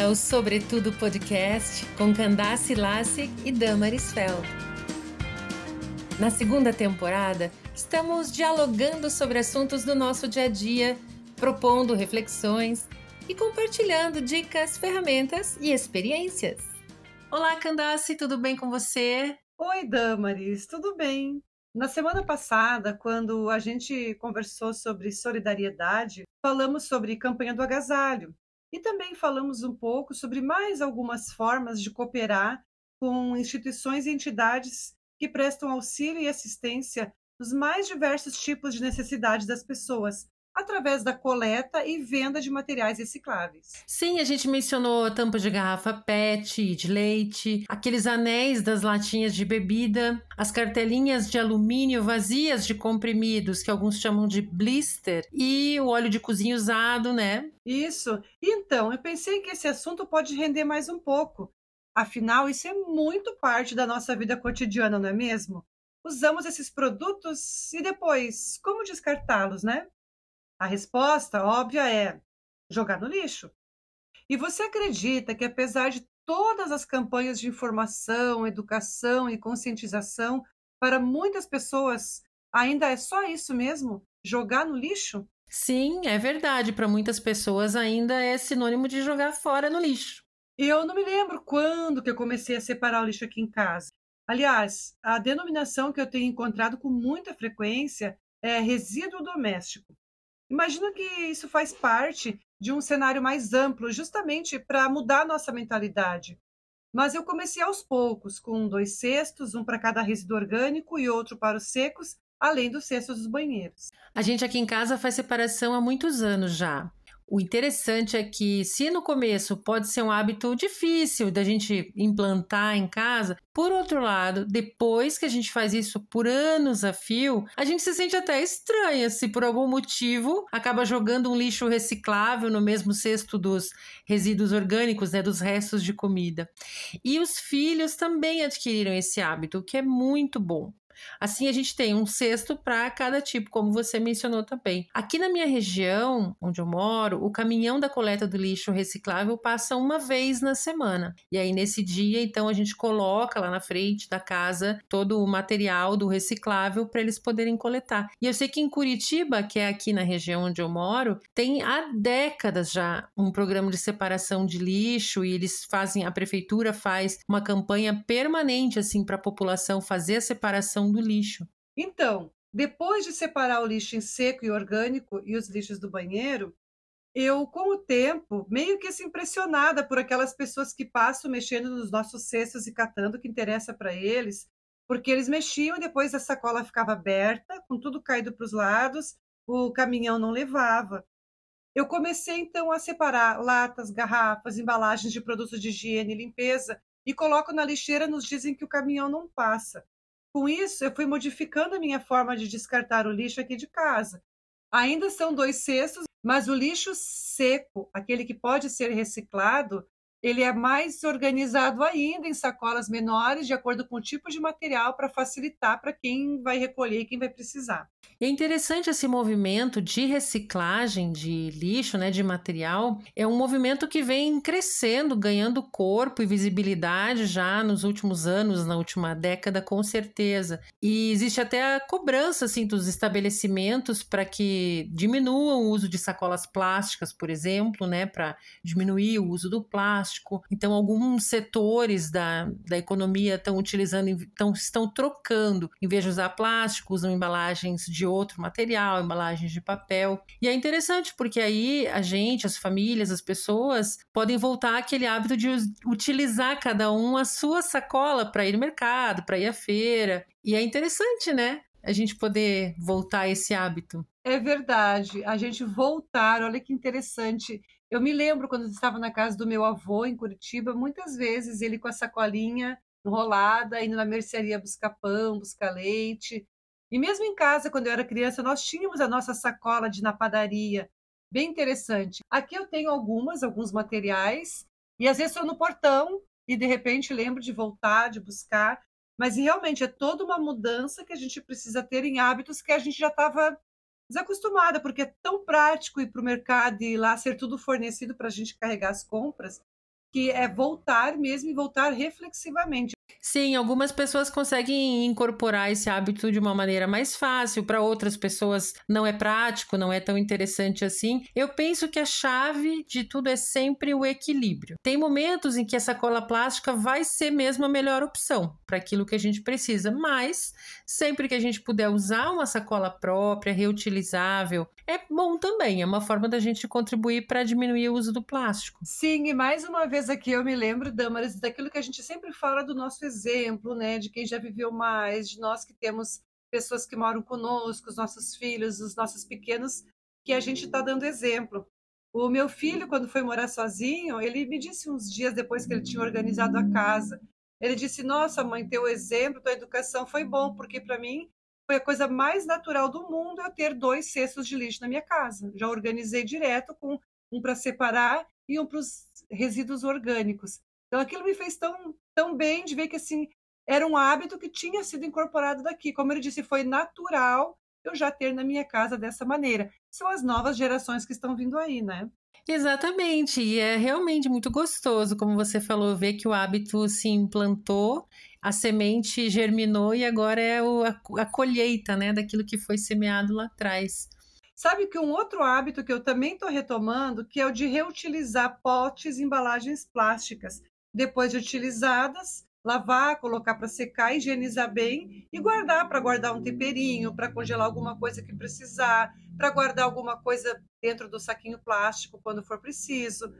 bem-vinda ao Sobretudo Podcast com Candace Lassig e Damaris Feld. Na segunda temporada, estamos dialogando sobre assuntos do nosso dia a dia, propondo reflexões e compartilhando dicas, ferramentas e experiências. Olá, Candace, tudo bem com você? Oi, Damaris, tudo bem? Na semana passada, quando a gente conversou sobre solidariedade, falamos sobre campanha do agasalho e também falamos um pouco sobre mais algumas formas de cooperar com instituições e entidades que prestam auxílio e assistência nos mais diversos tipos de necessidades das pessoas, através da coleta e venda de materiais recicláveis. Sim, a gente mencionou tampas de garrafa PET, de leite, aqueles anéis das latinhas de bebida, as cartelinhas de alumínio vazias de comprimidos, que alguns chamam de blister, e o óleo de cozinha usado, né? Isso. Então, eu pensei que esse assunto pode render mais um pouco. Afinal, isso é muito parte da nossa vida cotidiana, não é mesmo? Usamos esses produtos e depois, como descartá-los, né? A resposta óbvia é jogar no lixo. E você acredita que, apesar de todas as campanhas de informação, educação e conscientização, para muitas pessoas ainda é só isso mesmo? Jogar no lixo? Sim, é verdade. Para muitas pessoas ainda é sinônimo de jogar fora no lixo. Eu não me lembro quando que eu comecei a separar o lixo aqui em casa. Aliás, a denominação que eu tenho encontrado com muita frequência é resíduo doméstico. Imagino que isso faz parte de um cenário mais amplo, justamente para mudar nossa mentalidade. Mas eu comecei aos poucos, com dois cestos, um para cada resíduo orgânico e outro para os secos, além dos cestos dos banheiros. A gente aqui em casa faz separação há muitos anos já. O interessante é que, se no começo pode ser um hábito difícil da gente implantar em casa, por outro lado, depois que a gente faz isso por anos a fio, a gente se sente até estranha se por algum motivo acaba jogando um lixo reciclável no mesmo cesto dos resíduos orgânicos, né, dos restos de comida. E os filhos também adquiriram esse hábito, o que é muito bom. Assim, a gente tem um cesto para cada tipo, como você mencionou também. Aqui na minha região, onde eu moro, o caminhão da coleta do lixo reciclável passa uma vez na semana. E aí, nesse dia, então, a gente coloca lá na frente da casa todo o material do reciclável para eles poderem coletar. E eu sei que em Curitiba, que é aqui na região onde eu moro, tem há décadas já um programa de separação de lixo e eles fazem, a prefeitura faz uma campanha permanente assim para a população fazer a separação do lixo. Então, depois de separar o lixo em seco e orgânico e os lixos do banheiro, eu, com o tempo, meio que assim, impressionada por aquelas pessoas que passam mexendo nos nossos cestos e catando o que interessa para eles, porque eles mexiam e depois a sacola ficava aberta, com tudo caído para os lados, o caminhão não levava. Eu comecei então a separar latas, garrafas, embalagens de produtos de higiene e limpeza e coloco na lixeira nos dizem que o caminhão não passa. Com isso, eu fui modificando a minha forma de descartar o lixo aqui de casa. Ainda são dois cestos, mas o lixo seco, aquele que pode ser reciclado, ele é mais organizado ainda em sacolas menores, de acordo com o tipo de material, para facilitar para quem vai recolher e quem vai precisar. É interessante esse movimento de reciclagem de lixo, né, de material, é um movimento que vem crescendo, ganhando corpo e visibilidade já nos últimos anos, na última década, com certeza. E existe até a cobrança assim dos estabelecimentos para que diminuam o uso de sacolas plásticas, por exemplo, né, para diminuir o uso do plástico plástico. Então, alguns setores da, da economia estão utilizando, então, estão trocando. Em vez de usar plástico, usam embalagens de outro material, embalagens de papel. E é interessante porque aí a gente, as famílias, as pessoas podem voltar àquele hábito de utilizar cada um a sua sacola para ir no mercado, para ir à feira. E é interessante, né? A gente poder voltar a esse hábito. É verdade, a gente voltar, olha que interessante. Eu me lembro quando estava na casa do meu avô em Curitiba, muitas vezes ele com a sacolinha enrolada, indo na mercearia buscar pão, buscar leite. E mesmo em casa, quando eu era criança, nós tínhamos a nossa sacola de na padaria. Bem interessante. Aqui eu tenho algumas, alguns materiais, e às vezes estou no portão e de repente lembro de voltar, de buscar. Mas realmente é toda uma mudança que a gente precisa ter em hábitos que a gente já estava desacostumada, porque é tão prático ir para o mercado e lá ser tudo fornecido para a gente carregar as compras. que é voltar mesmo e voltar reflexivamente. Sim, algumas pessoas conseguem incorporar esse hábito de uma maneira mais fácil, para outras pessoas não é prático, não é tão interessante assim. Eu penso que a chave de tudo é sempre o equilíbrio. Tem momentos em que a sacola plástica vai ser mesmo a melhor opção para aquilo que a gente precisa, mas sempre que a gente puder usar uma sacola própria, reutilizável, é bom também, é uma forma da gente contribuir para diminuir o uso do plástico. Sim, e mais uma vez aqui eu me lembro, Damaris, daquilo que a gente sempre fala do nosso exemplo, né, de quem já viveu mais, de nós que temos pessoas que moram conosco, os nossos filhos, os nossos pequenos, que a gente está dando exemplo. O meu filho, quando foi morar sozinho, ele me disse uns dias depois que ele tinha organizado a casa, ele disse: Nossa, mãe, teu exemplo, tua educação foi bom, porque para mim foi a coisa mais natural do mundo eu ter dois cestos de lixo na minha casa. Já organizei direto com um para separar e um para os resíduos orgânicos. Então aquilo me fez tão, tão bem de ver que assim era um hábito que tinha sido incorporado daqui. Como ele disse, foi natural eu já ter na minha casa dessa maneira. São as novas gerações que estão vindo aí, né? Exatamente, e é realmente muito gostoso, como você falou, ver que o hábito se implantou, a semente germinou e agora é a colheita, né, daquilo que foi semeado lá atrás. Sabe que um outro hábito que eu também estou retomando, que é o de reutilizar potes e embalagens plásticas. Depois de utilizadas, lavar, colocar para secar, higienizar bem e guardar para guardar um temperinho, para congelar alguma coisa que precisar, para guardar alguma coisa dentro do saquinho plástico quando for preciso.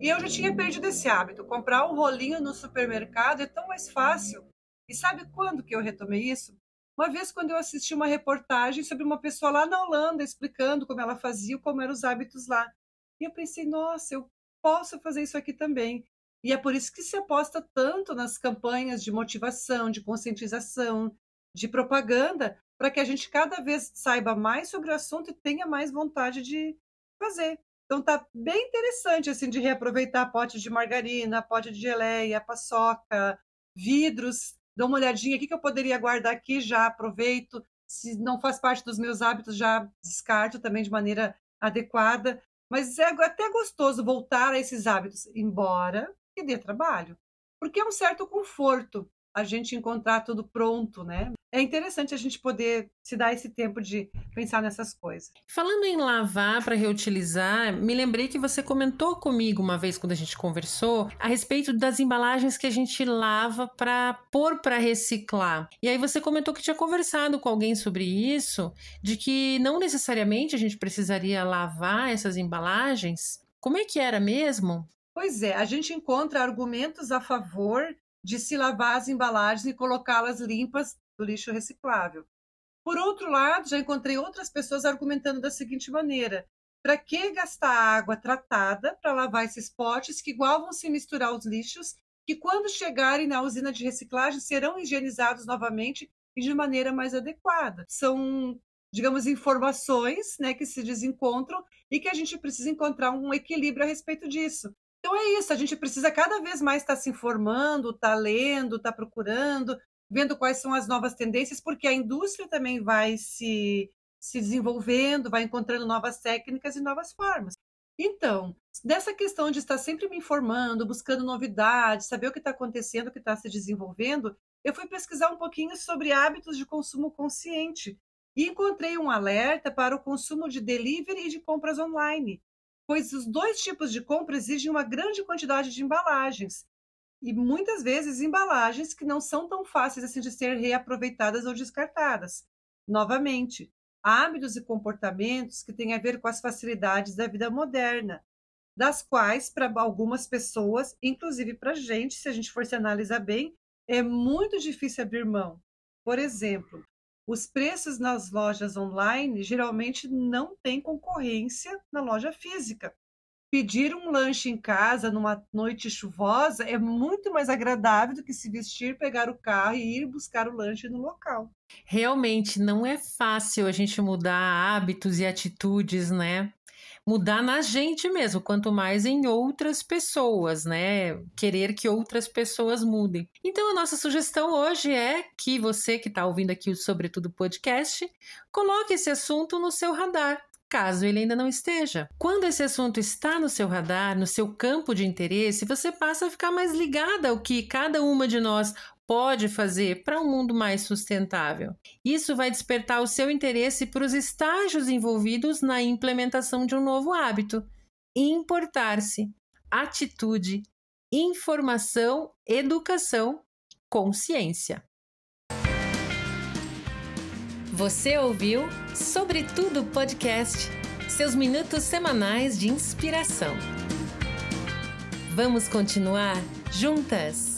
E eu já tinha perdido esse hábito. Comprar um rolinho no supermercado é tão mais fácil. E sabe quando que eu retomei isso? Uma vez quando eu assisti uma reportagem sobre uma pessoa lá na Holanda explicando como ela fazia, como eram os hábitos lá. E eu pensei, nossa, eu posso fazer isso aqui também. E é por isso que se aposta tanto nas campanhas de motivação, de conscientização, de propaganda, para que a gente cada vez saiba mais sobre o assunto e tenha mais vontade de fazer. Então tá bem interessante assim de reaproveitar pote de margarina, pote de geleia, paçoca, vidros dou uma olhadinha, o que, que eu poderia guardar aqui, já aproveito. Se não faz parte dos meus hábitos, já descarto também de maneira adequada. Mas é até gostoso voltar a esses hábitos, embora que dê trabalho. Porque é um certo conforto a gente encontrar tudo pronto, né? É interessante a gente poder se dar esse tempo de pensar nessas coisas. Falando em lavar para reutilizar, me lembrei que você comentou comigo uma vez quando a gente conversou a respeito das embalagens que a gente lava para pôr para reciclar. E aí você comentou que tinha conversado com alguém sobre isso, de que não necessariamente a gente precisaria lavar essas embalagens. Como é que era mesmo? Pois é, a gente encontra argumentos a favor de se lavar as embalagens e colocá-las limpas do lixo reciclável. Por outro lado, já encontrei outras pessoas argumentando da seguinte maneira: para que gastar água tratada para lavar esses potes que igual vão se misturar os lixos, que quando chegarem na usina de reciclagem serão higienizados novamente e de maneira mais adequada? São, digamos, informações né, que se desencontram e que a gente precisa encontrar um equilíbrio a respeito disso. Então é isso, a gente precisa cada vez mais estar se informando, estar tá lendo, estar tá procurando, vendo quais são as novas tendências, porque a indústria também vai se, se desenvolvendo, vai encontrando novas técnicas e novas formas. Então, dessa questão de estar sempre me informando, buscando novidades, saber o que está acontecendo, o que está se desenvolvendo, eu fui pesquisar um pouquinho sobre hábitos de consumo consciente e encontrei um alerta para o consumo de delivery e de compras online pois os dois tipos de compra exigem uma grande quantidade de embalagens e muitas vezes embalagens que não são tão fáceis assim de ser reaproveitadas ou descartadas. Novamente, hábitos e comportamentos que têm a ver com as facilidades da vida moderna, das quais, para algumas pessoas, inclusive para a gente, se a gente for se analisar bem, é muito difícil abrir mão. Por exemplo, os preços nas lojas online geralmente não têm concorrência na loja física. Pedir um lanche em casa numa noite chuvosa é muito mais agradável do que se vestir, pegar o carro e ir buscar o lanche no local. Realmente não é fácil a gente mudar hábitos e atitudes, né? Mudar na gente mesmo, quanto mais em outras pessoas, né? Querer que outras pessoas mudem. Então, a nossa sugestão hoje é que você que está ouvindo aqui o Sobretudo Podcast, coloque esse assunto no seu radar. caso ele ainda não esteja. Quando esse assunto está no seu radar, no seu campo de interesse, você passa a ficar mais ligada ao que cada uma de nós pode fazer para um mundo mais sustentável. Isso vai despertar o seu interesse para os estágios envolvidos na implementação de um novo hábito. Importar-se, atitude, informação, educação, consciência. Você ouviu Sobretudo Podcast, seus minutos semanais de inspiração. Vamos continuar juntas?